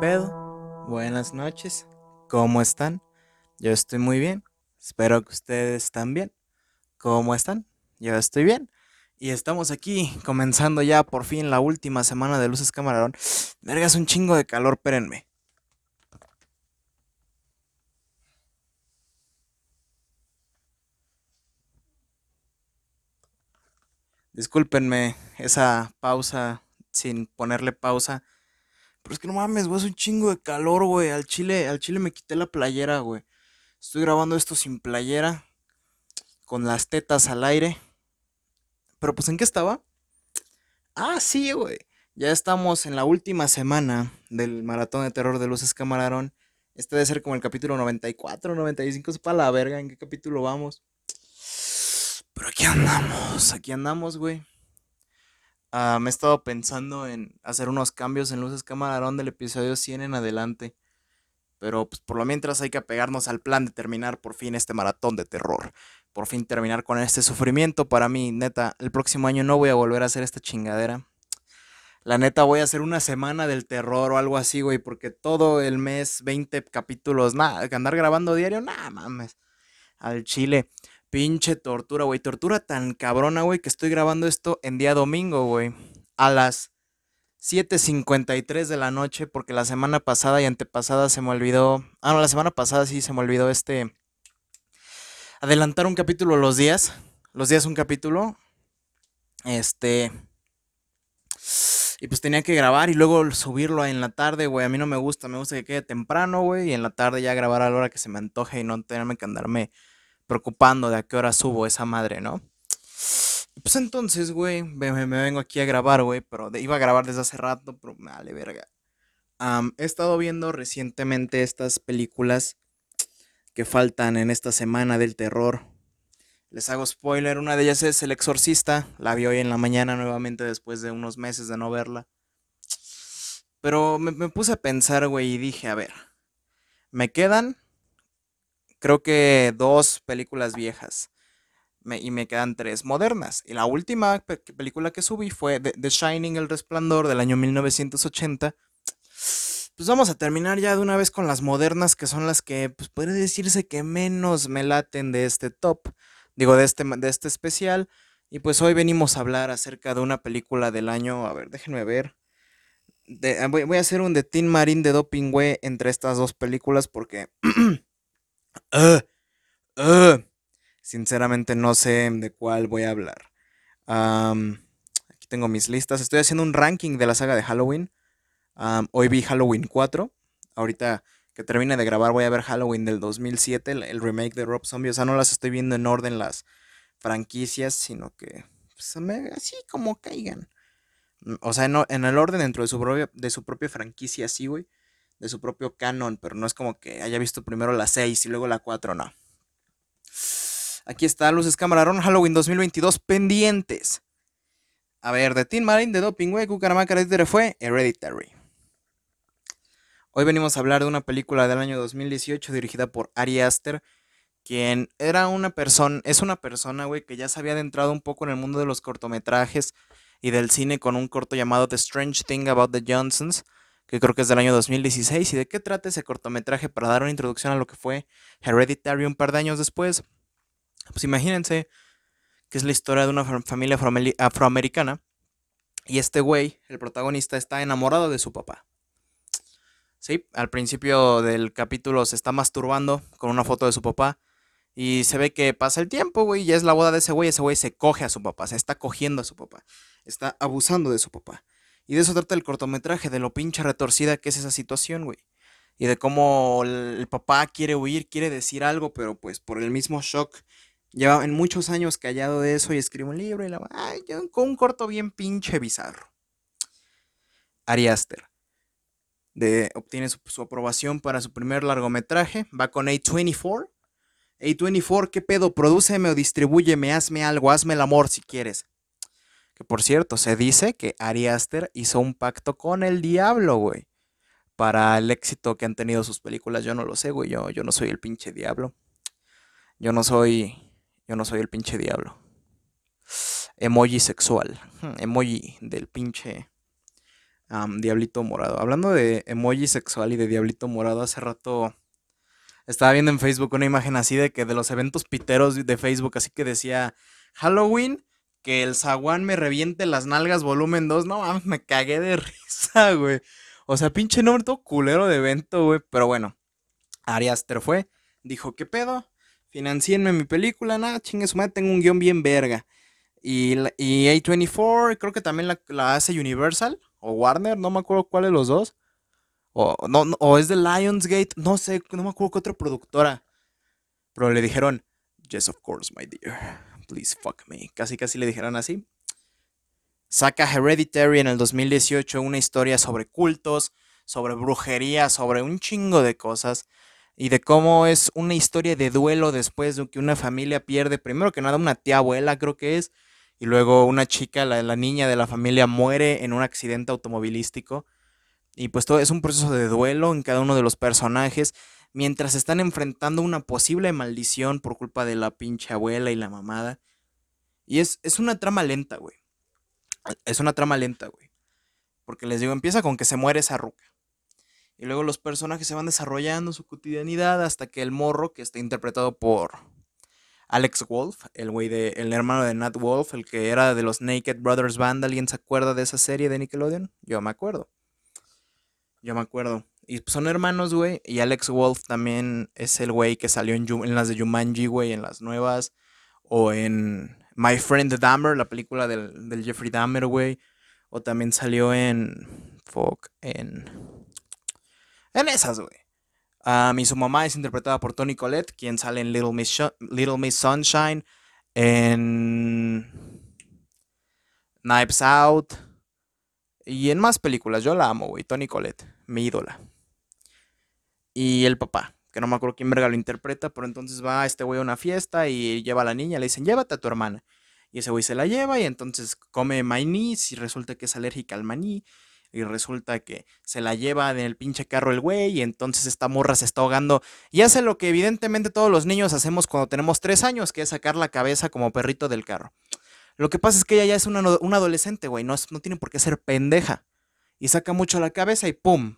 pedo? Buenas noches. ¿Cómo están? Yo estoy muy bien. Espero que ustedes también. ¿Cómo están? Yo estoy bien. Y estamos aquí comenzando ya por fin la última semana de Luces Camarón. Vergas, un chingo de calor, espérenme. Discúlpenme esa pausa sin ponerle pausa. Pero es que no mames, güey, es un chingo de calor, güey. Al chile, al chile me quité la playera, güey. Estoy grabando esto sin playera. Con las tetas al aire. Pero pues, ¿en qué estaba? Ah, sí, güey. Ya estamos en la última semana del maratón de terror de Luces Camarón. Este debe ser como el capítulo 94, 95, es para la verga. ¿En qué capítulo vamos? Pero aquí andamos, aquí andamos, güey. Me he estado pensando en hacer unos cambios en Luces Camarón del episodio 100 en adelante. Pero pues por lo mientras hay que apegarnos al plan de terminar por fin este maratón de terror. Por fin terminar con este sufrimiento para mí, neta. El próximo año no voy a volver a hacer esta chingadera. La neta voy a hacer una semana del terror o algo así, güey. Porque todo el mes, 20 capítulos, nada, andar grabando diario, nada mames. Al chile. Pinche tortura, güey. Tortura tan cabrona, güey, que estoy grabando esto en día domingo, güey. A las 7.53 de la noche, porque la semana pasada y antepasada se me olvidó. Ah, no, la semana pasada sí se me olvidó este. Adelantar un capítulo los días. Los días un capítulo. Este. Y pues tenía que grabar y luego subirlo en la tarde, güey. A mí no me gusta, me gusta que quede temprano, güey. Y en la tarde ya grabar a la hora que se me antoje y no tenerme que andarme preocupando de a qué hora subo esa madre, ¿no? Pues entonces, güey, me, vengo aquí a grabar, güey, pero iba a grabar desde hace rato, pero me vale verga. he estado viendo recientemente estas películas que faltan en esta semana del terror. Les hago spoiler, una de ellas es El Exorcista, la vi hoy en la mañana nuevamente después de unos meses de no verla. Pero me, me puse a pensar, güey, y dije, a ver, me quedan creo que dos películas viejas. y me quedan tres modernas. Y la última película que subí fue The, Shining, El Resplandor, del año 1980. Pues vamos a terminar ya de una vez con las modernas, que son las que, pues puede decirse que menos me laten de este top. Digo, de este, de este especial. Y pues hoy venimos a hablar acerca de una película del año. A ver, déjenme ver. voy, a hacer un de Teen Marine de Doping Way entre estas dos películas porque Uh, uh, sinceramente no sé de cuál voy a hablar. aquí tengo mis listas. Estoy haciendo un ranking de la saga de Halloween. hoy vi Halloween 4. Ahorita que termine de grabar voy a ver Halloween del 2007, el, remake de Rob Zombie. O sea, no las estoy viendo en orden las franquicias, sino que pues, así como caigan. Mm, o sea, en el orden dentro de su, propia, de su propia franquicia, sí, güey de su propio canon, pero no es como que haya visto primero la 6 y luego la 4, no. Aquí está Luces Camarón Halloween 2022 pendientes. A ver, de Teen Marine, de Doping Way, Cucaramaca fue Hereditary. Hoy venimos a hablar de una película del año 2018 dirigida por Ari Aster, quien era una persona, es una persona, güey, que ya se había adentrado un poco en el mundo de los cortometrajes y del cine con un corto llamado The Strange Thing About the Johnsons, que creo que es del año 2016. ¿Y de qué trata ese cortometraje para dar una introducción a lo que fue Hereditary un par de años después? Pues imagínense que es la historia de una familia afroamericana y este güey, el protagonista, está enamorado de su papá. Sí, al principio del capítulo se está masturbando con una foto de su papá. Y se ve que pasa el tiempo, güey, ya es la boda de ese güey. Ese güey se coge a su papá, se está cogiendo a su papá. Está abusando de su papá. Y de eso trata el cortometraje, de lo pinche retorcida que es esa situación, güey. Y de cómo el, papá quiere huir, quiere decir algo, pero pues por el mismo shock lleva en muchos años callado de eso y escribe un libro y la ay, con un corto bien pinche bizarro. Ari Aster de, obtiene su, aprobación para su primer largometraje, va con A24. A24, ¿qué pedo? Prodúceme o distribúyeme, hazme algo, hazme el amor si quieres. Que por cierto, se dice que Ari Aster hizo un pacto con el diablo, güey. Para el éxito que han tenido sus películas. Yo no lo sé, güey. Yo, yo no soy el pinche diablo. Yo no soy. Yo no soy el pinche diablo. Emoji sexual. Hmm, emoji del pinche. Diablito Morado. Hablando de emoji sexual y de Diablito Morado, hace rato estaba viendo en Facebook una imagen así de que de los eventos piteros de Facebook, así que decía Halloween, que el zaguán me reviente las nalgas volumen 2. No mames, me cagué de risa, güey. O sea, pinche nombre todo culero de evento, güey. Pero bueno, Ari Aster fue, dijo, ¿qué pedo? Financienme mi película, nada, chingue su madre, tengo un guion bien verga. Y, y A24, creo que también la, hace Universal o Warner, no me acuerdo cuál de los dos. O, no, o es de Lionsgate, no sé, no me acuerdo qué otra productora. Pero le dijeron, yes, of course, my dear, please fuck me. Casi, casi le dijeron así. Saca Hereditary en el 2018, una historia sobre cultos, sobre brujería, sobre un chingo de cosas. Y de cómo es una historia de duelo después de que una familia pierde, primero que nada, una tía abuela, creo que es, y luego una chica, la, la niña de la familia, muere en un accidente automovilístico. Y pues todo es un proceso de duelo en cada uno de los personajes, mientras están enfrentando una posible maldición por culpa de la pinche abuela y la mamada. Y es, es una trama lenta, güey. Es una trama lenta, güey. Porque les digo, empieza con que se muere esa ruca. Y luego los personajes se van desarrollando su cotidianidad hasta que el morro, que está interpretado por Alex Wolf, el güey de, el hermano de Nat Wolf, el que era de los Naked Brothers Band. ¿Alguien se acuerda de esa serie de Nickelodeon? Yo me acuerdo. Yo me acuerdo. Y son hermanos, güey. Y Alex Wolf también es el güey que salió en, las de Jumanji, güey, en las nuevas. O en My Friend Dahmer, la película del, del Jeffrey Dahmer, güey. O también salió en. Fuck, en. En esas, güey. Um, y su mamá es interpretada por Tony Collette, quien sale en Little Miss, Little Miss Sunshine, en Knives Out y en más películas. Yo la amo, güey. Tony Collette, mi ídola. Y el papá, que no me acuerdo quién verga lo interpreta, pero entonces va este güey a una fiesta y lleva a la niña, le dicen, llévate a tu hermana. Y ese güey se la lleva y entonces come maní y resulta que es alérgica al maní y resulta que se la lleva en el pinche carro el güey y entonces esta morra se está ahogando y hace lo que evidentemente todos los niños hacemos cuando tenemos tres años, que es sacar la cabeza como perrito del carro. Lo que pasa es que ella ya es una, adolescente, güey, no, no tiene por qué ser pendeja. Y saca mucho la cabeza y ¡pum!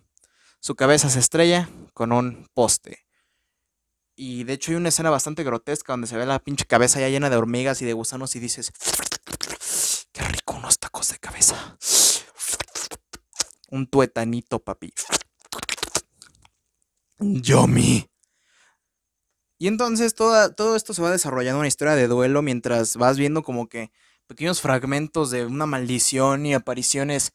Su cabeza se estrella con un poste. Y de hecho hay una escena bastante grotesca donde se ve la pinche cabeza ya llena de hormigas y de gusanos y dices, qué rico unos tacos de cabeza un tuetanito, papi. Yomi. Y entonces todo esto se va desarrollando una historia de duelo mientras vas viendo como que pequeños fragmentos de una maldición y apariciones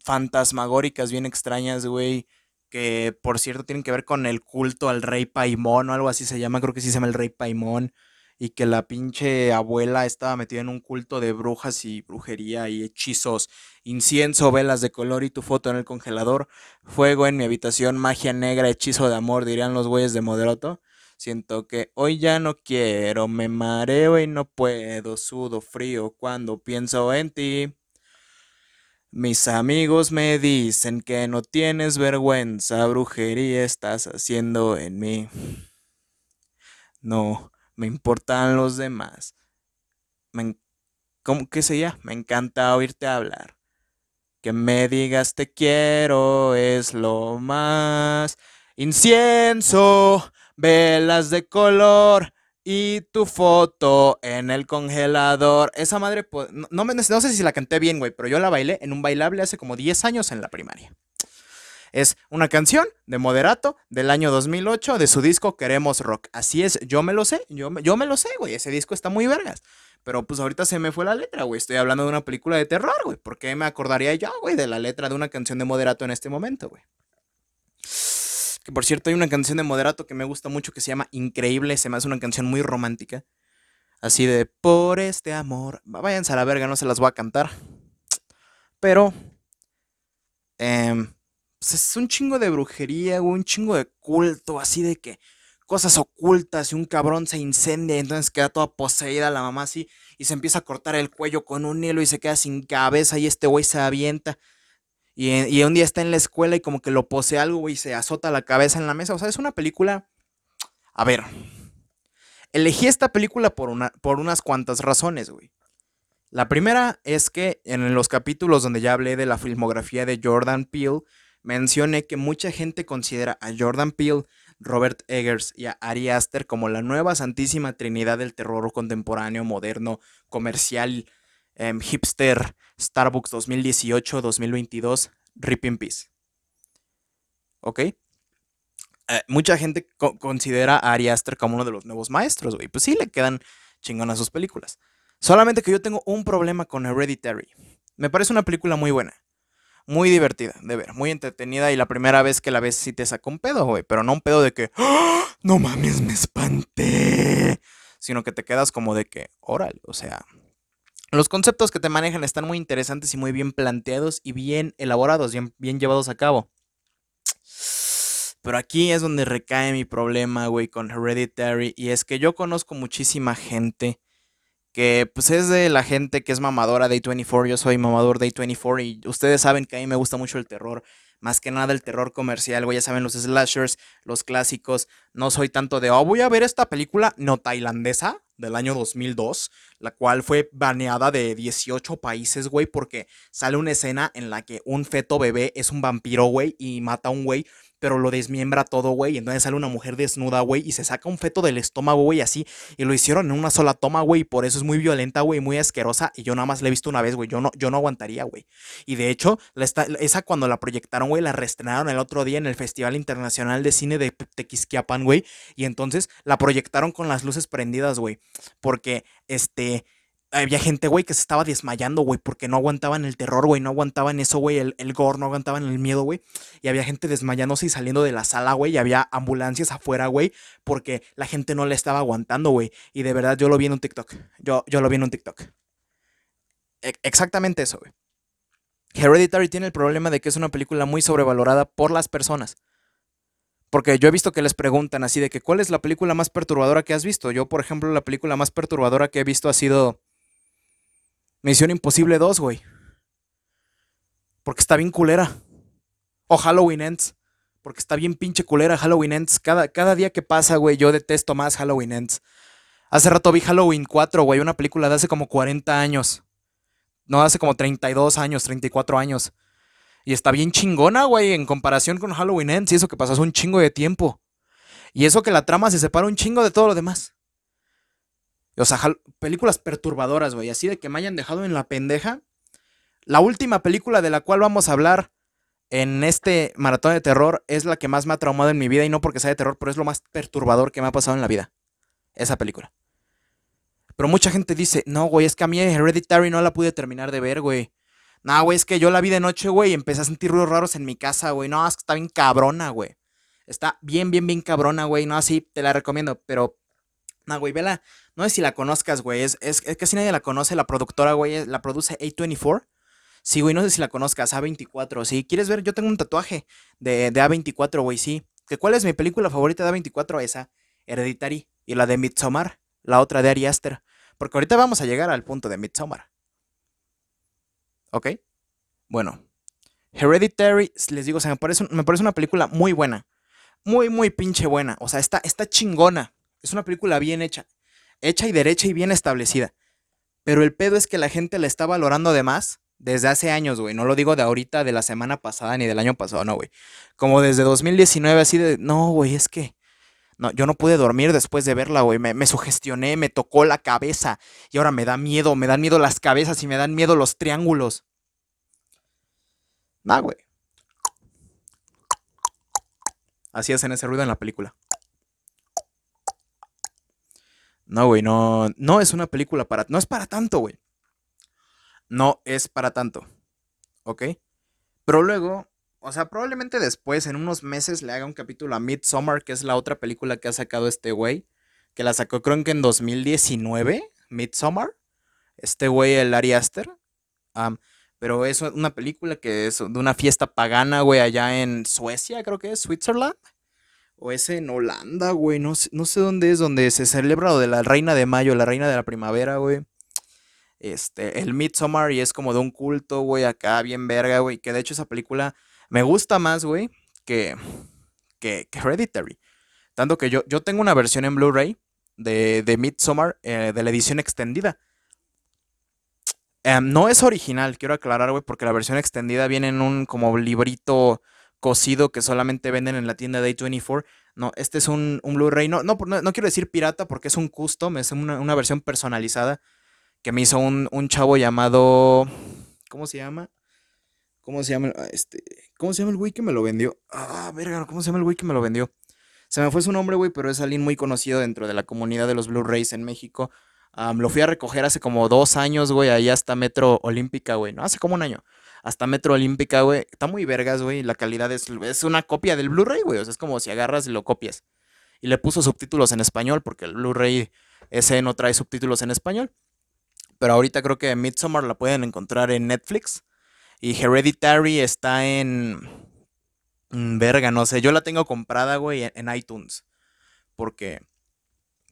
fantasmagóricas bien extrañas, güey. Que por cierto tienen que ver con el culto al rey Paimón o algo así se llama, creo que sí se llama el rey Paimón y que la pinche abuela estaba metida en un culto de brujas y brujería y hechizos, incienso, velas de color y tu foto en el congelador, fuego en mi habitación, magia negra, hechizo de amor, dirían los güeyes de Moderoto. Siento que hoy ya no quiero, me mareo y no puedo, sudo frío cuando pienso en ti. Mis amigos me dicen que no tienes vergüenza, brujería estás haciendo en mí. No, me importan los demás. Me, ¿Cómo que se Me encanta oírte hablar. Que me digas te quiero es lo más. Incienso, velas de color y tu foto en el congelador. Esa madre, no, no, no sé si la canté bien, güey, pero yo la bailé en un bailable hace como 10 años en la primaria. Es una canción de Moderato del año 2008 de su disco Queremos Rock. Así es, yo me lo sé, yo, yo me lo sé, güey. Ese disco está muy vergas. Pero pues ahorita se me fue la letra, güey. Estoy hablando de una película de terror, güey. ¿Por qué me acordaría yo, güey, de la letra de una canción de Moderato en este momento, güey? Que por cierto, hay una canción de Moderato que me gusta mucho que se llama Increíble. Se me hace una canción muy romántica. Así de por este amor. Váyanse a la verga, no se las voy a cantar. Pero. Eh, pues es un chingo de brujería, un chingo de culto, así de que cosas ocultas y un cabrón se incendia y entonces queda toda poseída la mamá así y se empieza a cortar el cuello con un hilo y se queda sin cabeza y este güey se avienta. Y, y, un día está en la escuela y como que lo posee algo, y se azota la cabeza en la mesa. O sea, es una película... A ver, elegí esta película por, una, por unas cuantas razones, güey. La primera es que en los capítulos donde ya hablé de la filmografía de Jordan Peele, mencioné que mucha gente considera a Jordan Peele, Robert Eggers y a Ari Aster como la nueva santísima trinidad del terror contemporáneo, moderno, comercial, em, hipster, Starbucks 2018-2022, Rip in Peace. ¿Ok? Eh, mucha gente considera a Ari Aster como uno de los nuevos maestros, güey. Pues sí, le quedan chingonas sus películas. Solamente que yo tengo un problema con Hereditary. Me parece una película muy buena. Muy divertida de ver, muy entretenida y la primera vez que la ves sí te saca un pedo, güey. Pero no un pedo de que, ¡Ah! no mames, me espanté. Sino que te quedas como de que, órale, o sea, los conceptos que te manejan están muy interesantes y muy bien planteados y bien elaborados, bien, llevados a cabo. Pero aquí es donde recae mi problema, güey, con Hereditary. Y es que yo conozco muchísima gente que, pues, es de la gente que es mamadora de A24. Yo soy mamador de A24 y ustedes saben que a mí me gusta mucho el terror. Más que nada el terror comercial, güey. Ya saben, los slashers, los clásicos. No soy tanto de, oh, voy a ver esta película no tailandesa del año 2002, la cual fue baneada de 18 países, güey, porque sale una escena en la que un feto bebé es un vampiro, güey, y mata a un güey pero lo desmiembra todo, güey. Y entonces sale una mujer desnuda, güey, y se saca un feto del estómago, güey, así. Y lo hicieron en una sola toma, güey. Y por eso es muy violenta, güey, muy asquerosa. Y yo nada más la he visto una vez, güey. Yo no, yo no aguantaría, güey. Y de hecho, esa cuando la proyectaron, güey, la reestrenaron el otro día en el Festival Internacional de Cine de Tequisquiapan, güey. Y entonces la proyectaron con las luces prendidas, güey. Porque, este había gente, güey, que se estaba desmayando, güey, porque no aguantaban el terror, güey, no aguantaban eso, güey, el, el gore, no aguantaban el miedo, güey. Y había gente desmayándose y saliendo de la sala, güey, y había ambulancias afuera, güey, porque la gente no le estaba aguantando, güey. Y de verdad yo lo vi en un TikTok. Yo, yo lo vi en un TikTok. E, exactamente eso, güey. Hereditary tiene el problema de que es una película muy sobrevalorada por las personas. Porque yo he visto que les preguntan así de que ¿cuál es la película más perturbadora que has visto? Yo, por ejemplo, la película más perturbadora que he visto ha sido Misión Imposible 2, güey. Porque está bien culera. O Halloween Ends. Porque está bien pinche culera Halloween Ends. Cada, cada día que pasa, güey, yo detesto más Halloween Ends. Hace rato vi Halloween 4, güey, una película de hace como 40 años. No, hace como 32 años, 34 años. Y está bien chingona, güey, en comparación con Halloween Ends y eso que pasó hace un chingo de tiempo. Y eso que la trama se separa un chingo de todo lo demás. O sea, películas perturbadoras, güey. Así de que me hayan dejado en la pendeja. La última película de la cual vamos a hablar en este maratón de terror es la que más me ha traumado en mi vida. Y no porque sea de terror, pero es lo más perturbador que me ha pasado en la vida. Esa película. Pero mucha gente dice, no, güey, es que a mí Hereditary no la pude terminar de ver, güey. No, güey, es que yo la vi de noche, güey, y empecé a sentir ruidos raros en mi casa, güey. No, es que está bien cabrona, güey. Está bien, bien, bien cabrona, güey. No, así te la recomiendo, pero no, güey, vela. No sé si la conozcas, güey. Es, es, casi nadie la conoce. La productora, güey, la produce A24. Sí, güey, no sé si la conozcas. A24. Si quieres ver, yo tengo un tatuaje de, de A24, güey, sí. ¿Cuál es mi película favorita de A24? Esa, Hereditary. Y la de Midsommar, la otra de Ari Aster. Porque ahorita vamos a llegar al punto de Midsommar. ¿Ok? Bueno. Hereditary, les digo, o sea, me parece, me parece una película muy buena. Muy, muy pinche buena. O sea, está, está chingona. Es una película bien hecha. Hecha y derecha y bien establecida. Pero el pedo es que la gente la está valorando de más desde hace años, güey. No lo digo de ahorita, de la semana pasada ni del año pasado, no, güey. Como desde 2019, así de, no, güey, es que... No, yo no pude dormir después de verla, güey. Me, me, sugestioné, me tocó la cabeza. Y ahora me da miedo, me dan miedo las cabezas y me dan miedo los triángulos. Nah, güey. Así hacen ese ruido en la película. No, güey, no, no es una película para, no es para tanto, güey. No es para tanto. ¿Ok? Pero luego, o sea, probablemente después, en unos meses, le haga un capítulo a Midsommar, que es la otra película que ha sacado este güey. Que la sacó creo que en 2019, Midsommar. Este güey, el Ari Aster. pero es una película que es de una fiesta pagana, güey, allá en Suecia, creo que es, Switzerland. O es en Holanda, güey. No, no sé dónde es, donde se celebra lo de la reina de mayo, la reina de la primavera, güey. Este, el Midsommar y es como de un culto, güey, acá bien verga, güey. Que de hecho esa película me gusta más, güey, que, que, Hereditary. Tanto que yo, yo tengo una versión en Blu-ray de, de Midsommar, eh, de la edición extendida. Em, no es original, quiero aclarar, güey, porque la versión extendida viene en un como librito cosido que solamente venden en la tienda de A24. No, este es un, Blu-ray. No, no, no, quiero decir pirata porque es un custom, es una, versión personalizada que me hizo un, un, chavo llamado. ¿Cómo se llama? ¿Cómo se llama? Este, ¿Cómo se llama el güey que me lo vendió? Ah, verga, ¿cómo se llama el güey que me lo vendió? Se me fue su nombre, güey, pero es alguien muy conocido dentro de la comunidad de los Blu-rays en México. Lo fui a recoger hace como dos años, güey, ahí hasta Metro Olímpica, güey. No, hace como un año. Hasta Metro Olímpica, güey. Está muy vergas, güey. La calidad es, es una copia del Blu-ray, güey. O sea, es como si agarras y lo copias. Y le puso subtítulos en español, porque el Blu-ray ese no trae subtítulos en español. Pero ahorita creo que Midsommar la pueden encontrar en Netflix. Y Hereditary está en Mm, verga, no sé. Yo la tengo comprada, güey, en, iTunes. Porque,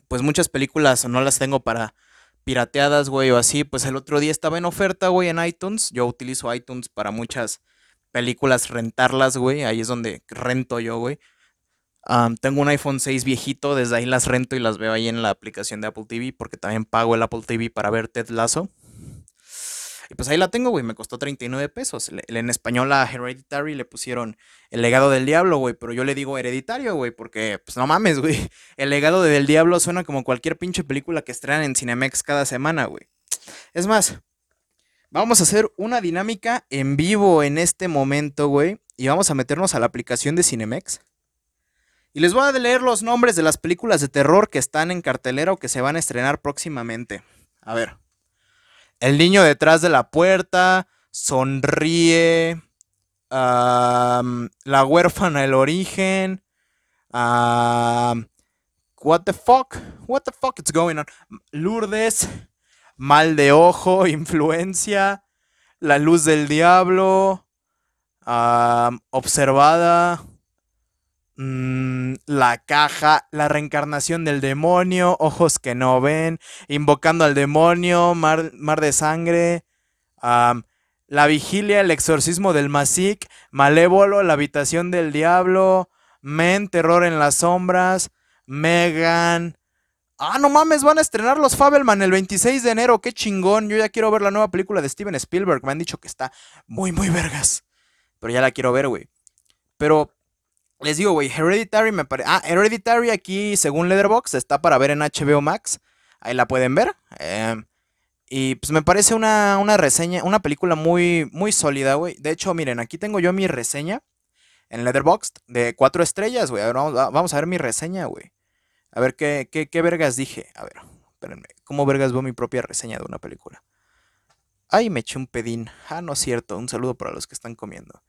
pues muchas películas no las tengo para pirateadas, güey, o así. Pues el otro día estaba en oferta, güey, en iTunes. Yo utilizo iTunes para muchas películas rentarlas, güey. Ahí es donde rento yo, güey. tengo un iPhone 6 viejito, desde ahí las rento y las veo ahí en la aplicación de Apple TV, porque también pago el Apple TV para ver Ted Lasso. Y pues ahí la tengo, güey, me costó 39 pesos. en español a Hereditary le pusieron El legado del diablo, güey, pero yo le digo hereditario, güey, porque pues no mames, güey. El legado del diablo suena como cualquier pinche película que estrenan en Cinemex cada semana, güey. Es más, vamos a hacer una dinámica en vivo en este momento, güey, y vamos a meternos a la aplicación de Cinemex. Y les voy a leer los nombres de las películas de terror que están en cartelera o que se van a estrenar próximamente. A ver. El niño detrás de la puerta sonríe. la huérfana, el origen. what the fuck? What the fuck is going on? Lourdes. Mal de ojo, influencia. La luz del diablo. observada. Mm, la caja, la reencarnación del demonio, ojos que no ven, invocando al demonio, mar, de sangre, la vigilia, el exorcismo del Masik, malévolo, la habitación del diablo, Men, terror en las sombras, Megan. Ah, no mames, van a estrenar los Fabelman el 26 de enero, qué chingón. Yo ya quiero ver la nueva película de Steven Spielberg. Me han dicho que está muy, muy vergas. Pero ya la quiero ver, güey. Pero les digo, güey, Hereditary me parece... Ah, Hereditary aquí, según Leatherbox, está para ver en HBO Max. Ahí la pueden ver. Em, y pues me parece una, reseña, una película muy, muy sólida, güey. De hecho, miren, aquí tengo yo mi reseña en Leatherbox de cuatro estrellas, güey. A ver, vamos, a ver mi reseña, güey. A ver qué, qué, qué vergas dije. A ver, espérenme. ¿Cómo vergas veo mi propia reseña de una película? Ay, me eché un pedín. Ah, no es cierto. Un saludo para los que están comiendo.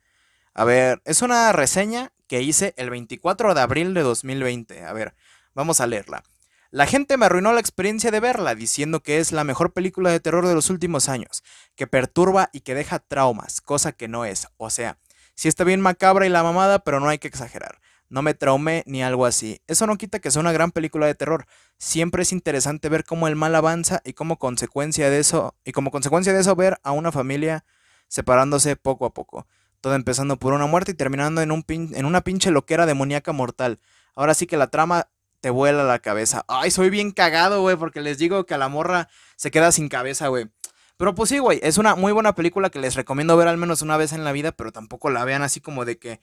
A ver, es una reseña que hice el 24 de abril de 2020. A ver, vamos a leerla. La gente me arruinó la experiencia de verla diciendo que es la mejor película de terror de los últimos años, que perturba y que deja traumas, cosa que no es. O sea, sí está bien macabra y la mamada, pero no hay que exagerar. No me traumé ni algo así. Eso no quita que sea una gran película de terror. Siempre es interesante ver cómo el mal avanza y como consecuencia de eso y como consecuencia de eso ver a una familia separándose poco a poco. Todo empezando por una muerte y terminando en, un en una pinche loquera demoníaca mortal. Ahora sí que la trama te vuela la cabeza. Ay, soy bien cagado, güey, porque les digo que a la morra se queda sin cabeza, güey. Pero pues sí, güey, es una muy buena película que les recomiendo ver al menos una vez en la vida, pero tampoco la vean así como de que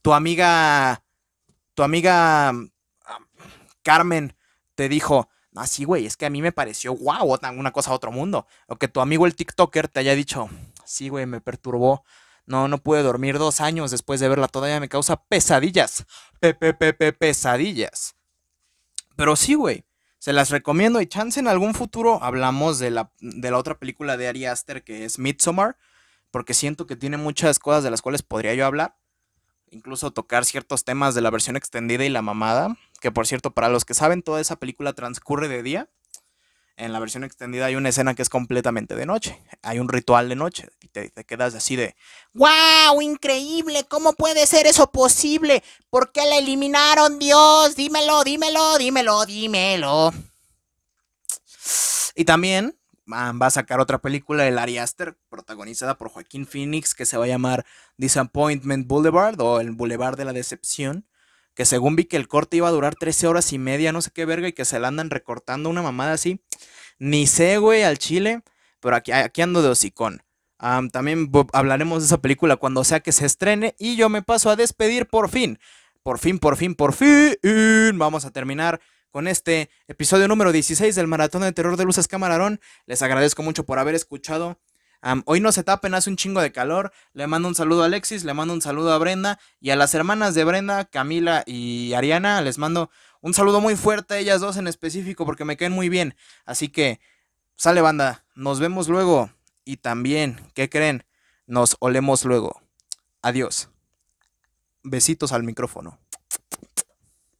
tu amiga, tu amiga Carmen te dijo, así, güey, es que a mí me pareció wow, una cosa a otro mundo. O que tu amigo el TikToker te haya dicho, sí, güey, me perturbó. No, no pude dormir dos años después de verla. Todavía me causa pesadillas. Pepe, pepe, pesadillas. Pero sí, güey. Se las recomiendo y chance en algún futuro hablamos de la, de la otra película de Ari Aster que es Midsommar. Porque siento que tiene muchas cosas de las cuales podría yo hablar. Incluso tocar ciertos temas de la versión extendida y la mamada. Que por cierto, para los que saben, toda esa película transcurre de día. En la versión extendida hay una escena que es completamente de noche. Hay un ritual de noche. Y te, quedas así de. ¡Wow! ¡Increíble! ¿Cómo puede ser eso posible? ¿Por qué la eliminaron, Dios? Dímelo, dímelo, dímelo, dímelo. Y también va a sacar otra película de Larry Aster, protagonizada por Joaquín Phoenix, que se va a llamar Disappointment Boulevard o el Boulevard de la Decepción que según vi que el corte iba a durar 13 horas y media, no sé qué verga, y que se la andan recortando una mamada así. Ni sé, güey, al chile. pero aquí, aquí ando de hocicón. Am, también hablaremos de esa película cuando sea que se estrene y yo me paso a despedir por fin. Por fin, por fin, por fin. Vamos a terminar con este episodio número 16 del Maratón de Terror de Luces Camarón. Les agradezco mucho por haber escuchado. Hoy no se tapen, hace un chingo de calor. Le mando un saludo a Alexis, le mando un saludo a Brenda y a las hermanas de Brenda, Camila y Ariana. Les mando un saludo muy fuerte a ellas dos en específico porque me caen muy bien. Así que, sale banda, nos vemos luego. Y también, ¿qué creen? Nos olemos luego. Adiós. Besitos al micrófono.